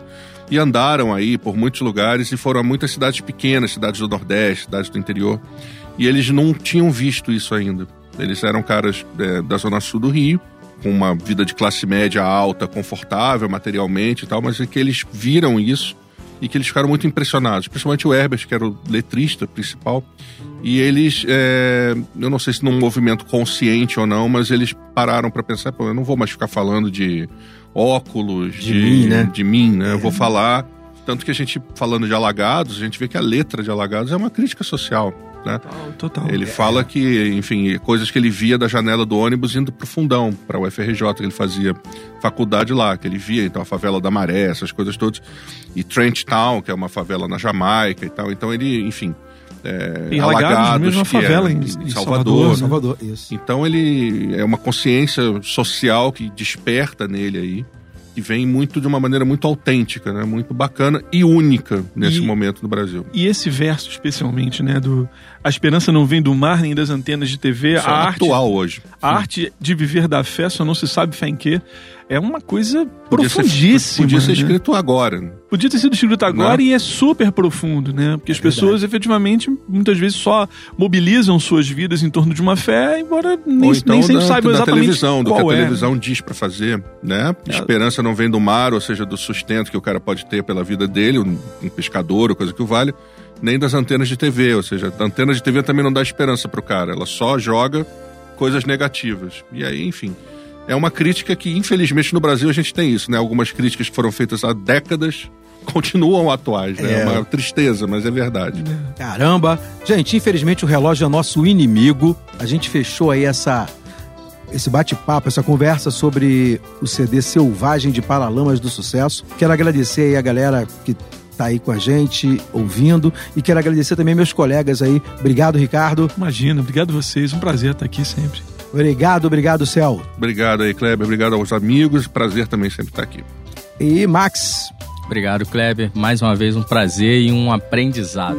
E andaram aí por muitos lugares e foram a muitas cidades pequenas, cidades do Nordeste, cidades do interior. E eles não tinham visto isso ainda. Eles eram caras é, da Zona Sul do Rio, com uma vida de classe média alta, confortável materialmente e tal, mas é que eles viram isso e que eles ficaram muito impressionados, principalmente o Herbert, que era o letrista principal. E eles, é, eu não sei se num movimento consciente ou não, mas eles pararam para pensar, pô, eu não vou mais ficar falando de óculos, de, mim, né? de mim, né? Eu vou falar. Tanto que a gente, falando de Alagados, a gente vê que a letra de Alagados é uma crítica social, né? Total. Ele fala que, enfim, coisas que ele via da janela do ônibus indo pro fundão, para o UFRJ, que ele fazia faculdade lá, que ele via, então, a favela da Maré, essas coisas todas. E Trench Town, que é uma favela na Jamaica e tal. Então ele, enfim. É, E Alagados mesmo é uma que é favela em- em Salvador, né? Salvador, isso. Então ele é uma consciência social que desperta nele aí. Que vem muito de uma maneira muito autêntica, né? Muito bacana e única nesse E- momento no Brasil. E esse verso, especialmente, né, do A esperança não vem do mar nem das antenas de TV, Isso a é arte, atual hoje. a arte de viver da fé só não se sabe fé em quê, é uma coisa Podia ser- profundíssima. podia ser né? escrito agora. Podia ter sido escrito agora Né? e é super profundo, né? Porque as pessoas efetivamente muitas vezes só mobilizam suas vidas em torno de uma fé, embora nem, Ou então nem sempre da, saibam da exatamente televisão, do que a é. televisão diz pra fazer, né? Esperança não vem do mar, ou seja, do sustento que o cara pode ter pela vida dele, um, um pescador ou coisa que o vale, nem das antenas de TV, ou seja, a antena de TV também não dá esperança pro cara, ela só joga coisas negativas. E aí, enfim, é uma crítica que infelizmente no Brasil a gente tem isso, né? Algumas críticas que foram feitas há décadas continuam atuais, né? É É. uma tristeza, mas é verdade. Caramba! Gente, infelizmente o relógio é nosso inimigo. A gente fechou aí essa esse bate-papo, essa conversa sobre o CD Selvagem de Paralamas do Sucesso. Quero agradecer aí a galera que tá aí com a gente, ouvindo, e quero agradecer também meus colegas aí. Obrigado, Ricardo. Imagina, obrigado a vocês, um prazer estar aqui sempre. Obrigado, obrigado, Céu. Obrigado aí, Kleber, obrigado aos amigos, prazer também sempre estar aqui. E Max. Obrigado, Kleber. Mais uma vez um prazer e um aprendizado.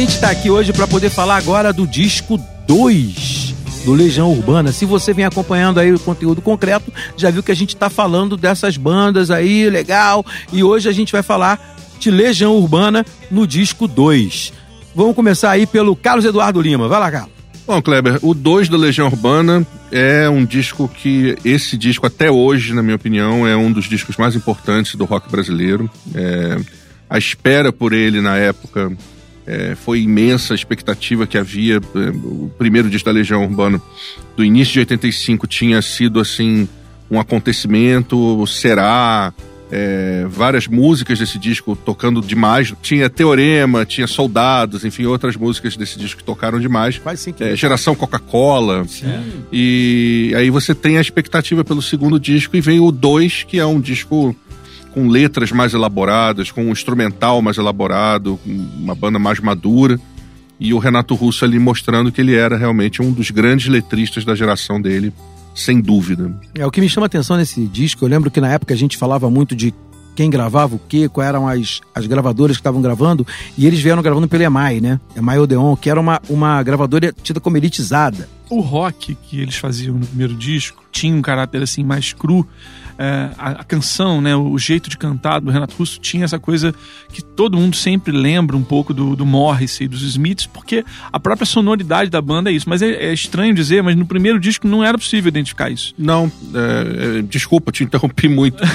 Gente tá aqui hoje para poder falar agora do disco 2 do Legião Urbana. Se você vem acompanhando aí o conteúdo concreto, já viu que a gente tá falando dessas bandas aí, legal. E hoje a gente vai falar de Legião Urbana no disco 2. Vamos começar aí pelo Carlos Eduardo Lima. Vai lá, Carlos. Bom, Kleber, o 2 da Legião Urbana é um disco que, esse disco até hoje, na minha opinião, é um dos discos mais importantes do rock brasileiro. É, a espera por ele na época é, foi imensa, a expectativa que havia. É, O primeiro disco da Legião Urbana, do início de 85, tinha sido assim um acontecimento, será. é, várias músicas desse disco tocando demais. Tinha Teorema, tinha Soldados, enfim, outras músicas desse disco que tocaram demais. Quase sim. É, Geração Coca-Cola. E aí você tem a expectativa pelo segundo disco e vem o 2, que é um disco com letras mais elaboradas, com um instrumental mais elaborado, com uma banda mais madura. E o Renato Russo ali mostrando que ele era realmente um dos grandes letristas da geração dele, sem dúvida. É, o que me chama a atenção nesse disco, eu lembro que na época a gente falava muito de quem gravava o quê, quais eram as, as gravadoras que estavam gravando, e eles vieram gravando pela EMAI, né? EMAI Odeon, que era uma, uma gravadora tida como elitizada. O rock que eles faziam no primeiro disco tinha um caráter assim mais cru. É, a, a canção, né, o jeito de cantar do Renato Russo tinha essa coisa que todo mundo sempre lembra um pouco do, do Morrissey, dos Smiths, porque a própria sonoridade da banda é isso. Mas é, é estranho dizer, mas no primeiro disco não era possível identificar isso. Não, é, é, desculpa, te interrompi muito.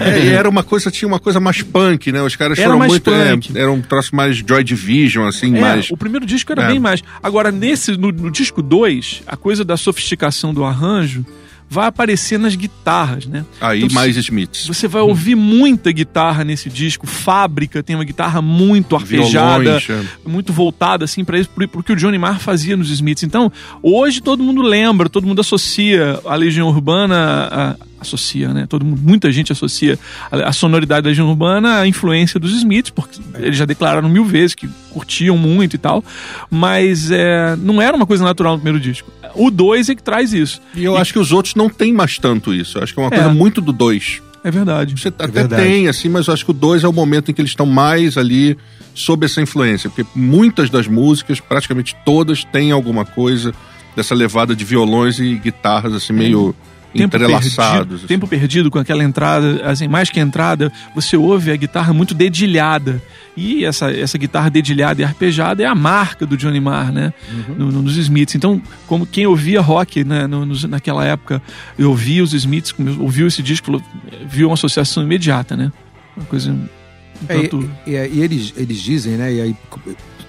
É, e era uma coisa, tinha uma coisa mais punk, né? Os caras Era muito. é, punk. era um troço mais Joy Division, assim, É, mais. o primeiro disco era bem mais. Agora, nesse, no, no disco 2, a coisa da sofisticação do arranjo vai aparecer nas guitarras, né? Aí Então, mais Smiths. Você vai ouvir muita guitarra nesse disco. Fábrica tem uma guitarra muito arpejada, Violões, é. muito voltada assim para isso, pro, pro que o Johnny Marr fazia nos Smiths. Então, hoje todo mundo lembra, todo mundo associa a Legião Urbana a- associa, né? Todo mundo, muita gente associa a, a sonoridade da Legião Urbana à influência dos Smiths, porque eles já declararam mil vezes que curtiam muito e tal, mas é, não era uma coisa natural no primeiro disco. O 2 é que traz isso. E eu acho que os outros não tem mais tanto isso. Eu acho que é uma É. coisa muito do 2. É verdade. Você até verdade. tem, assim, mas eu acho que o 2 é o momento em que eles estão mais ali sob essa influência. Porque muitas das músicas, praticamente todas, têm alguma coisa dessa levada de violões e guitarras, assim, meio tempo entrelaçados. perdido, assim. tempo perdido com aquela entrada, assim, mais que entrada, você ouve a guitarra muito dedilhada. E essa, essa guitarra dedilhada e arpejada é a marca do Johnny Marr, né? No- no- nos Smiths. Então, como quem ouvia rock né, no- nos- naquela época, eu ouvia os Smiths, ouviu esse disco, viu uma associação imediata, né? Uma coisa. um É, tanto- e, e- e eles, eles dizem, né? E aí,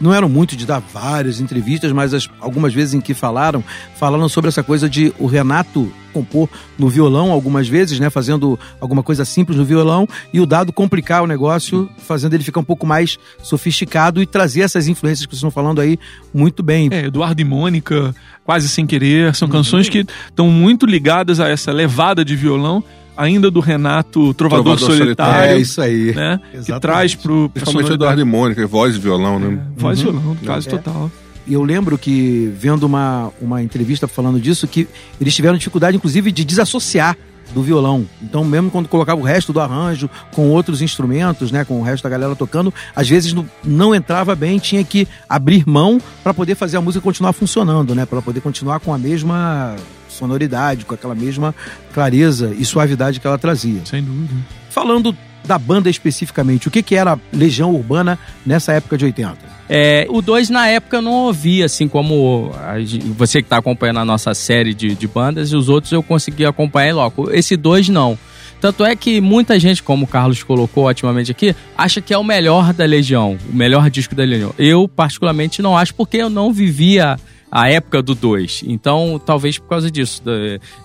não eram muito de dar várias entrevistas, mas as- algumas vezes em que falaram, falaram sobre essa coisa de o Renato compor no violão algumas vezes, né? Fazendo alguma coisa simples no violão e o Dado complicar o negócio, fazendo ele ficar um pouco mais sofisticado e trazer essas influências que vocês estão falando aí muito bem. É, Eduardo e Mônica, quase sem querer, são canções que estão muito ligadas a essa levada de violão, ainda do Renato Trovador, Trovador Solitário. É isso aí. né? Que traz pro. Principalmente. Eduardo e Mônica, voz e violão, né? Voz e violão, quase É. total. E eu lembro que, vendo uma, uma entrevista falando disso, que eles tiveram dificuldade, inclusive, de desassociar do violão. Então, mesmo quando colocava o resto do arranjo com outros instrumentos, né, com o resto da galera tocando, às vezes não, não entrava bem, tinha que abrir mão para poder fazer a música continuar funcionando, né, para poder continuar com a mesma sonoridade, com aquela mesma clareza e suavidade que ela trazia. Sem dúvida. Falando da banda especificamente, o que, que era Legião Urbana nessa época de 80? É, o 2 na época eu não ouvi, assim como a você que está acompanhando a nossa série de, de bandas, e os outros eu consegui acompanhar logo. Esse 2 não. Tanto é que muita gente, como o Carlos colocou otimamente aqui, acha que é o melhor da Legião, o melhor disco da Legião. Eu, particularmente, não acho, porque eu não vivia a época do 2. Então, talvez por causa disso,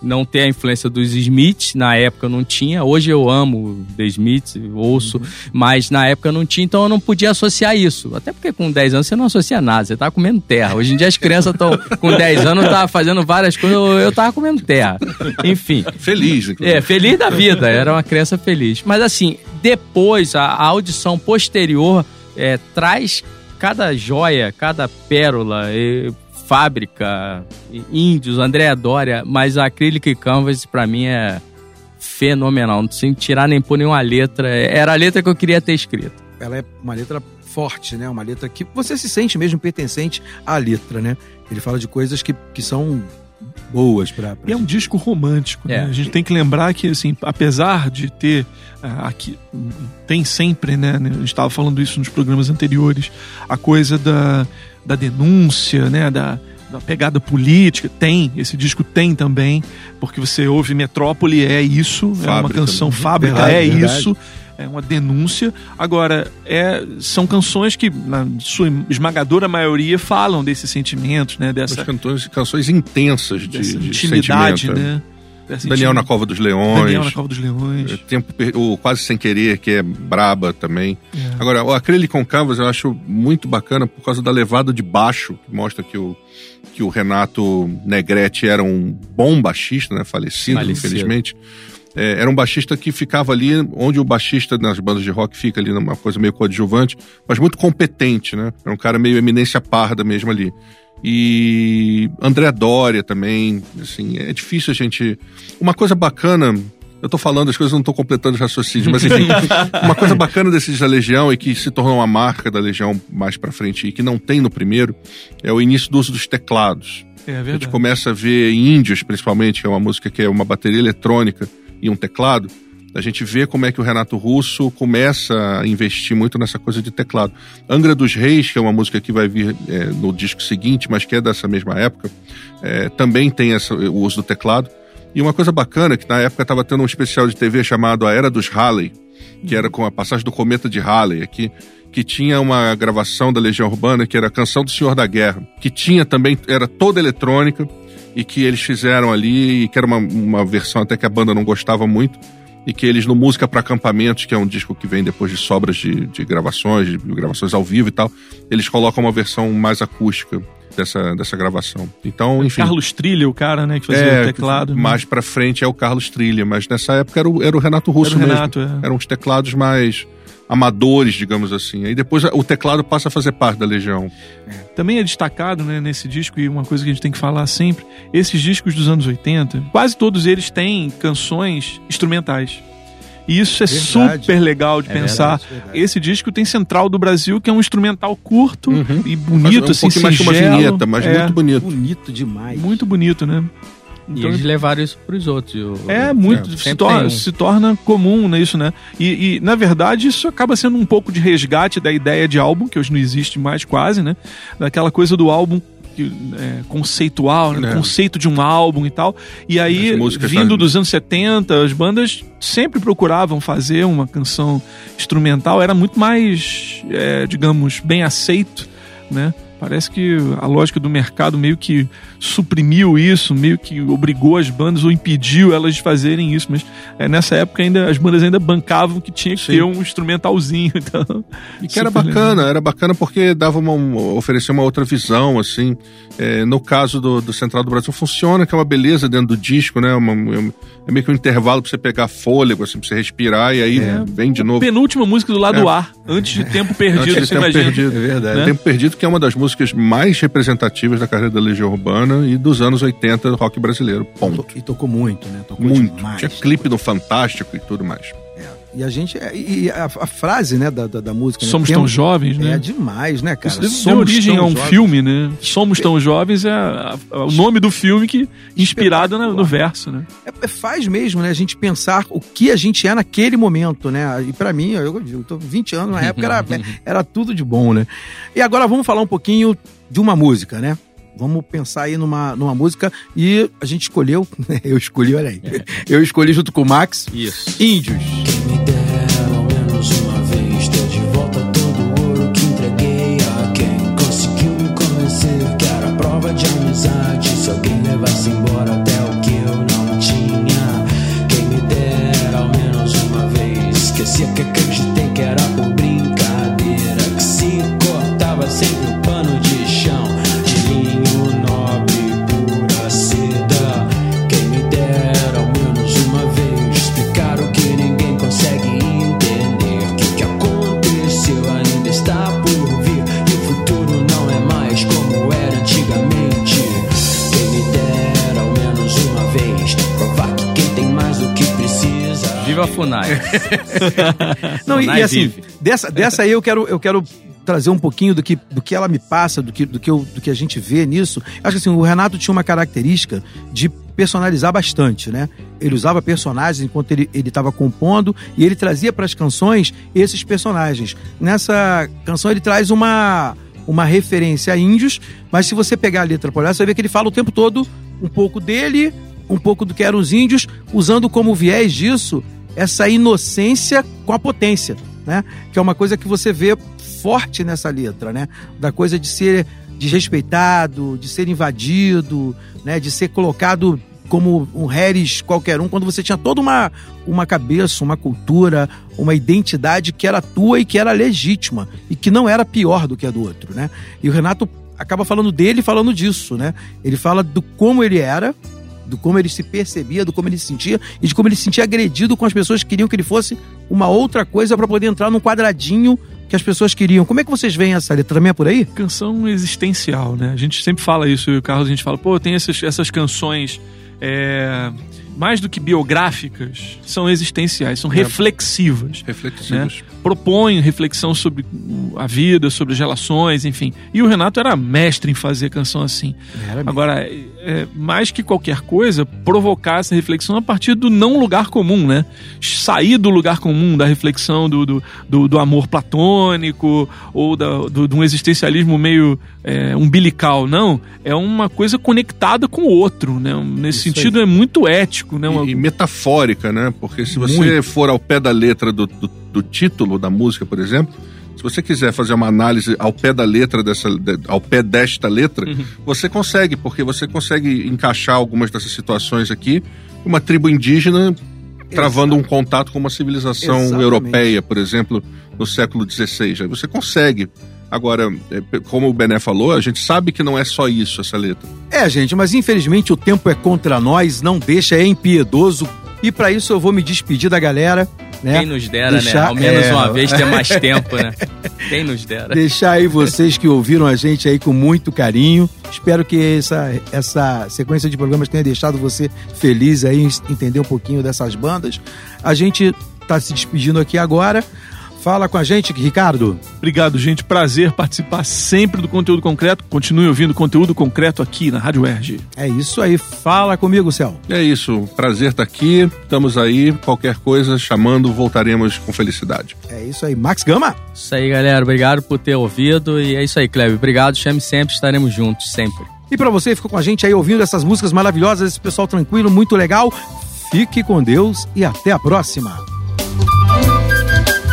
não ter a influência dos Smiths, na época não tinha. Hoje eu amo The Smiths, ouço, Uhum. mas na época não tinha, então eu não podia associar isso. Até porque com 10 anos você não associa nada, você tá comendo terra. Hoje em dia as crianças estão com 10 anos, tá fazendo várias coisas, eu, eu tava comendo terra. Enfim. Feliz, inclusive. É, feliz da vida, era uma criança feliz. Mas assim, depois, a, a audição posterior é, traz cada joia, cada pérola, e fábrica, e índios, Andréa Dória, mas a Acrylic Canvas pra mim é fenomenal, sem tirar nem pôr nenhuma letra. Era a letra que eu queria ter escrito. Ela é uma letra forte, né? Uma letra que você se sente mesmo pertencente à letra, né? Ele fala de coisas que, que são boas E é um disco romântico, né? É. A gente tem que lembrar que, assim, apesar de ter ah, aqui, tem sempre, né? né, A gente estava falando isso nos programas anteriores, a coisa da, da denúncia, né? Da, da pegada política, tem, esse disco tem também, porque você ouve Metrópole, é isso, é uma Fábrica, canção fábrica, Verdade, é verdade. isso, é uma denúncia. Agora, é, são canções que, na sua esmagadora maioria, falam desses sentimentos, né? Dessa, As canções, canções intensas de, de intimidade, sentimento, né? Dessa Daniel na. Cova dos Leões. Daniel na Cova dos Leões. É, Tempo, o Quase Sem Querer, que é braba também. É. Agora, o Acrylic on Canvas eu acho muito bacana por causa da levada de baixo, que mostra que o, que o Renato Negrete era um bom baixista, né? Falecido, Falecido. infelizmente. É, era um baixista que ficava ali onde o baixista nas bandas de rock fica ali numa coisa meio coadjuvante, mas muito competente, né? Era um cara meio eminência parda mesmo ali. E André Doria também, assim, é difícil a gente... Uma coisa bacana, eu tô falando as coisas, não tô completando os raciocínios, mas enfim, uma coisa bacana desses da Legião e que se tornou uma marca da Legião mais pra frente e que não tem no primeiro, é o início do uso dos teclados. É A gente verdade. começa a ver Índios, principalmente, que é uma música que é uma bateria eletrônica e um teclado. A gente vê como é que o Renato Russo começa a investir muito nessa coisa de teclado. Angra dos Reis, que é uma música que vai vir é, no disco seguinte, mas que é dessa mesma época, é, também tem essa- o uso do teclado. E uma coisa bacana, que na época estava tendo um especial de TV chamado A Era dos Halley, que era com a passagem do Cometa de Halley aqui, que tinha uma gravação da Legião Urbana, que era a Canção do Senhor da Guerra, que tinha também, era toda eletrônica, e que eles fizeram ali, e que era uma, uma versão até que a banda não gostava muito, e que eles no Música para Acampamentos, que é um disco que vem depois de sobras de, de gravações, de gravações ao vivo e tal, eles colocam uma versão mais acústica dessa, dessa gravação. Então, enfim. Carlos Trilha, o cara, né, que fazia É, o teclado. né? Mais pra frente é o Carlos Trilha, mas nessa época era o, era o Renato Russo Era o Renato, mesmo. é. Eram os teclados mais amadores, digamos assim. Aí depois o teclado passa a fazer parte da Legião. Também é destacado né, nesse disco, e uma coisa que a gente tem que falar sempre: esses discos dos anos 80, quase todos eles têm canções instrumentais. E isso é Verdade. super legal de É pensar. verdade, verdade. Esse disco tem Central do Brasil, que é um instrumental curto e Mas bonito, um assim, pouquinho mais que uma vinheta, mas é, muito bonito. Bonito demais. muito bonito, né? E Então, eles levaram isso pros outros. o- É, muito. se, sempre torna, um. se torna comum né, isso, né? E, e, na verdade, isso acaba sendo um pouco de resgate da ideia de álbum, que hoje não existe mais quase, né? Daquela coisa do álbum é, conceitual, né? É. conceito de um álbum e tal. E aí, vindo dos anos 70, as bandas sempre procuravam fazer uma canção instrumental. Era muito mais, é, digamos, bem aceito, né? Parece que a lógica do mercado meio que suprimiu isso, meio que obrigou as bandas ou impediu elas de fazerem isso. Mas é, nessa época ainda as bandas ainda bancavam que tinha que Sim. ter um instrumentalzinho. Então, E que era bacana, era bacana porque dava uma, uma- oferecia uma outra visão, assim. É, no caso do, do Central do Brasil, funciona, que é uma beleza dentro do disco, né? Uma- é meio que um intervalo pra você pegar fôlego, assim, pra você respirar, e aí vem de novo. Penúltima música do lado É. A, antes de Tempo Perdido, Antes de você Tempo imagina. Perdido. É verdade. Né? Tempo Perdido, que é uma das músicas mais representativas da carreira da Legião Urbana e dos anos 80 do rock brasileiro. Ponto. E tocou muito, né? Tocou Muito. demais. Tinha clipe no Fantástico e tudo mais. E a gente. E a, a frase, né, da, da, da música. né? Somos tão Temos- jovens, né? É demais, né, cara? Isso deu Somos origem tão a um jovens. filme, né? Somos tão jovens é a- a- o nome do filme que inspirado na- no verso, né? É, é, faz mesmo, né? A gente pensar o que a gente é naquele momento, né? E pra mim, eu, eu tô 20 anos, na época era, era tudo de bom, né? E agora vamos falar um pouquinho de uma música, né? Vamos pensar aí numa, numa música e a gente escolheu, eu escolhi, olha aí. Eu escolhi junto com o Max, Isso. Índios. Funai. Não, Funai e assim, vive. dessa, dessa aí eu quero, eu quero trazer um pouquinho do que, do que ela me passa, do que, do, que eu, do que a gente vê nisso. Acho que assim, o Renato tinha uma característica de personalizar bastante, né? Ele usava personagens enquanto ele estava compondo e ele trazia para as canções esses personagens. Nessa canção ele traz uma, uma referência a índios, mas se você pegar a letra por lá, você ver que ele fala o tempo todo um pouco dele, um pouco do que eram os índios, usando como viés disso essa inocência com a potência, né? Que é uma coisa que você vê forte nessa letra, né? Da coisa de ser desrespeitado, de ser invadido, né? De ser colocado como um Harris qualquer um, quando você tinha toda uma, uma cabeça, uma cultura, uma identidade que era tua e que era legítima e que não era pior do que a do outro, né? E o Renato acaba falando dele falando disso, né? Ele fala do como ele era, do como ele se percebia, do como ele se sentia e de como ele se sentia agredido com as pessoas que queriam que ele fosse uma outra coisa para poder entrar num quadradinho que as pessoas queriam. Como é que vocês veem essa letra? Também é por aí? Canção existencial, né? A gente sempre fala isso, e o Carlos, a gente fala, pô, tem essas, essas canções é, mais do que biográficas, são existenciais, são reflexivas. Reflexivas. Né? Propõem reflexão sobre a vida, sobre as relações, enfim. E o Renato era mestre em fazer canção assim. Agora, é, mais que qualquer coisa, provocar essa reflexão a partir do não lugar comum, né? Sair do lugar comum, da reflexão do, do, do, do amor platônico ou da, do, de um existencialismo meio é, umbilical. Não, é uma coisa conectada com o outro, né? Nesse Isso sentido, aí. é muito ético, né? Uma- E, e metafórica, né? Porque se você Muito. for ao pé da letra do, do, do título da música, por exemplo, se você quiser fazer uma análise ao pé da letra dessa, de- ao pé desta letra, Uhum. você consegue, porque você consegue encaixar algumas dessas situações aqui. Uma tribo indígena travando um contato com uma civilização Exatamente. europeia, por exemplo, no século XVI. Você consegue. Agora, é, como o Bené falou, a gente sabe que não é só isso essa letra. É, gente, mas infelizmente o tempo é contra nós, não deixa, é impiedoso. E para isso eu vou me despedir da galera, né? Quem nos dera, né? Deixar- Ao menos é, uma vez ter mais tempo, né? Quem nos dera. Deixar aí vocês que ouviram a gente aí com muito carinho. Espero que essa, essa sequência de programas tenha deixado você feliz aí, em entender um pouquinho dessas bandas. A gente tá se despedindo aqui agora. Fala com a gente, Ricardo. Obrigado, gente. Prazer participar sempre do conteúdo concreto. Continue ouvindo conteúdo concreto aqui na Rádio Erge. É isso aí. Fala comigo, Céu. É isso, prazer estar aqui, estamos aí, qualquer coisa, chamando, voltaremos com felicidade. É isso aí. Max Gama. Isso aí, galera. Obrigado por ter ouvido. E é isso aí, Kleber. Obrigado. Chame sempre. Estaremos juntos, sempre. E pra você que ficou com a gente aí ouvindo essas músicas maravilhosas, esse pessoal tranquilo, muito legal, fique com Deus e até a próxima.